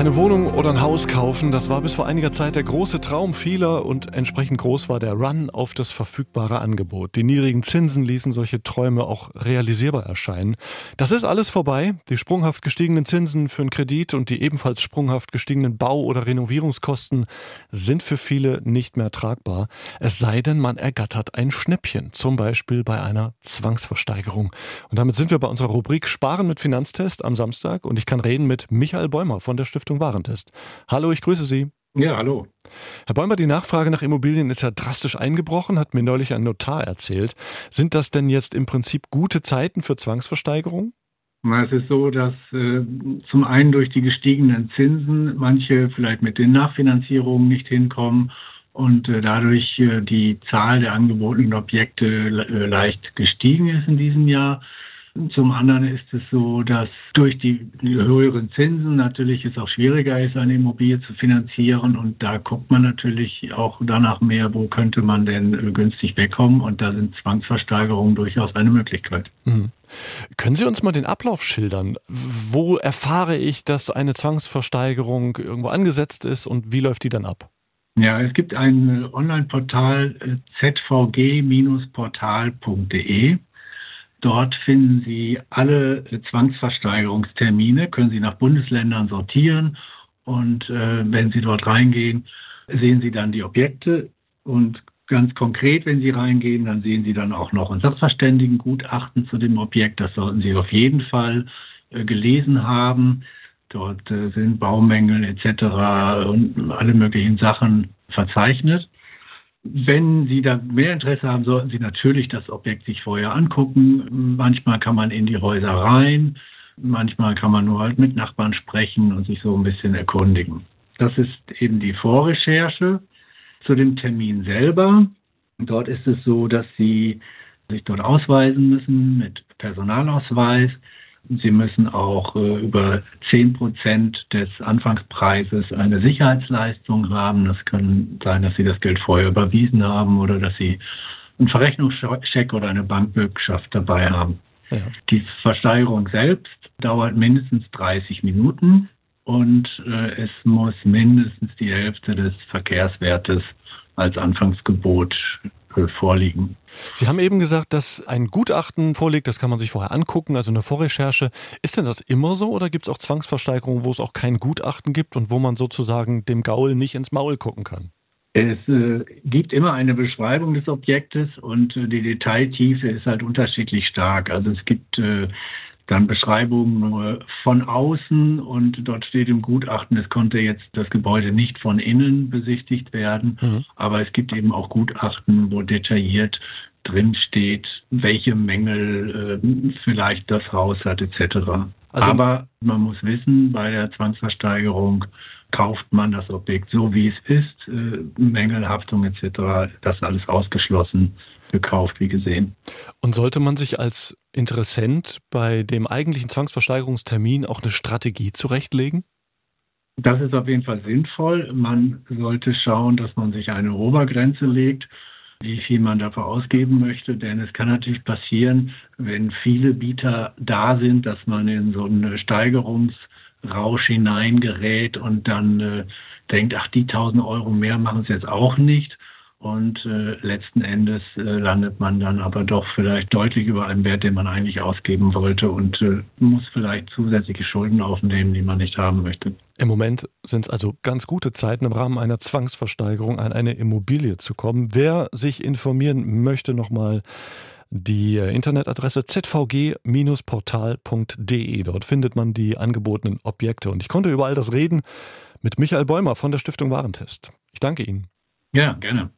Eine Wohnung oder ein Haus kaufen, das war bis vor einiger Zeit der große Traum vieler und entsprechend groß war der Run auf das verfügbare Angebot. Die niedrigen Zinsen ließen solche Träume auch realisierbar erscheinen. Das ist alles vorbei. Die sprunghaft gestiegenen Zinsen für einen Kredit und die ebenfalls sprunghaft gestiegenen Bau- oder Renovierungskosten sind für viele nicht mehr tragbar. Es sei denn, man ergattert ein Schnäppchen, zum Beispiel bei einer Zwangsversteigerung. Und damit sind wir bei unserer Rubrik Sparen mit Finanztest am Samstag und ich kann reden mit Michael Bäumer von der Stiftung Stiftung Warentest. Hallo, ich grüße Sie. Ja, hallo. Herr Bäumer, die Nachfrage nach Immobilien ist ja drastisch eingebrochen, hat mir neulich ein Notar erzählt. Sind das denn jetzt im Prinzip gute Zeiten für Zwangsversteigerung? Es ist so, dass äh, zum einen durch die gestiegenen Zinsen manche vielleicht mit den Nachfinanzierungen nicht hinkommen und äh, dadurch äh, die Zahl der angebotenen Objekte äh, leicht gestiegen ist in diesem Jahr. Zum anderen ist es so, dass durch die höheren Zinsen natürlich es auch schwieriger ist, eine Immobilie zu finanzieren. Und da guckt man natürlich auch danach mehr, wo könnte man denn günstig wegkommen. Und da sind Zwangsversteigerungen durchaus eine Möglichkeit. Mhm. Können Sie uns mal den Ablauf schildern? Wo erfahre ich, dass eine Zwangsversteigerung irgendwo angesetzt ist und wie läuft die dann ab? Ja, es gibt ein Online-Portal äh, zvg-portal.de. Dort finden Sie alle Zwangsversteigerungstermine, können Sie nach Bundesländern sortieren und äh, wenn Sie dort reingehen, sehen Sie dann die Objekte und ganz konkret, wenn Sie reingehen, dann sehen Sie dann auch noch ein Sachverständigengutachten zu dem Objekt. Das sollten Sie auf jeden Fall äh, gelesen haben. Dort äh, sind Baumängel etc. und alle möglichen Sachen verzeichnet. Wenn Sie da mehr Interesse haben, sollten Sie natürlich das Objekt sich vorher angucken. Manchmal kann man in die Häuser rein, manchmal kann man nur halt mit Nachbarn sprechen und sich so ein bisschen erkundigen. Das ist eben die Vorrecherche zu dem Termin selber. Dort ist es so, dass Sie sich dort ausweisen müssen mit Personalausweis. Sie müssen auch äh, über 10 Prozent des Anfangspreises eine Sicherheitsleistung haben. Das kann sein, dass Sie das Geld vorher überwiesen haben oder dass Sie einen Verrechnungscheck oder eine Bankbürgschaft dabei haben. Ja. Die Versteigerung selbst dauert mindestens 30 Minuten und äh, es muss mindestens die Hälfte des Verkehrswertes als Anfangsgebot vorliegen. Sie haben eben gesagt, dass ein Gutachten vorliegt, das kann man sich vorher angucken, also eine Vorrecherche. Ist denn das immer so oder gibt es auch Zwangsversteigerungen, wo es auch kein Gutachten gibt und wo man sozusagen dem Gaul nicht ins Maul gucken kann? Es äh, gibt immer eine Beschreibung des Objektes und äh, die Detailtiefe ist halt unterschiedlich stark. Also es gibt äh, dann Beschreibungen von außen und dort steht im Gutachten, es konnte jetzt das Gebäude nicht von innen besichtigt werden, mhm. aber es gibt eben auch Gutachten, wo detailliert drin steht, welche Mängel äh, vielleicht das Haus hat etc. Also, aber man muss wissen, bei der Zwangsversteigerung kauft man das Objekt so, wie es ist, äh, Mängelhaftung etc., das alles ausgeschlossen, gekauft, wie gesehen. Und sollte man sich als Interessent bei dem eigentlichen Zwangsversteigerungstermin auch eine Strategie zurechtlegen? Das ist auf jeden Fall sinnvoll. Man sollte schauen, dass man sich eine Obergrenze legt, wie viel man dafür ausgeben möchte. Denn es kann natürlich passieren, wenn viele Bieter da sind, dass man in so einen Steigerungsrausch hineingerät und dann äh, denkt, ach, die 1000 Euro mehr machen es jetzt auch nicht. Und äh, letzten Endes äh, landet man dann aber doch vielleicht deutlich über einem Wert, den man eigentlich ausgeben wollte und äh, muss vielleicht zusätzliche Schulden aufnehmen, die man nicht haben möchte. Im Moment sind es also ganz gute Zeiten, im Rahmen einer Zwangsversteigerung an eine Immobilie zu kommen. Wer sich informieren möchte, nochmal die äh, Internetadresse zvg-portal.de. Dort findet man die angebotenen Objekte. Und ich konnte über all das reden mit Michael Bäumer von der Stiftung Warentest. Ich danke Ihnen. Ja, gerne.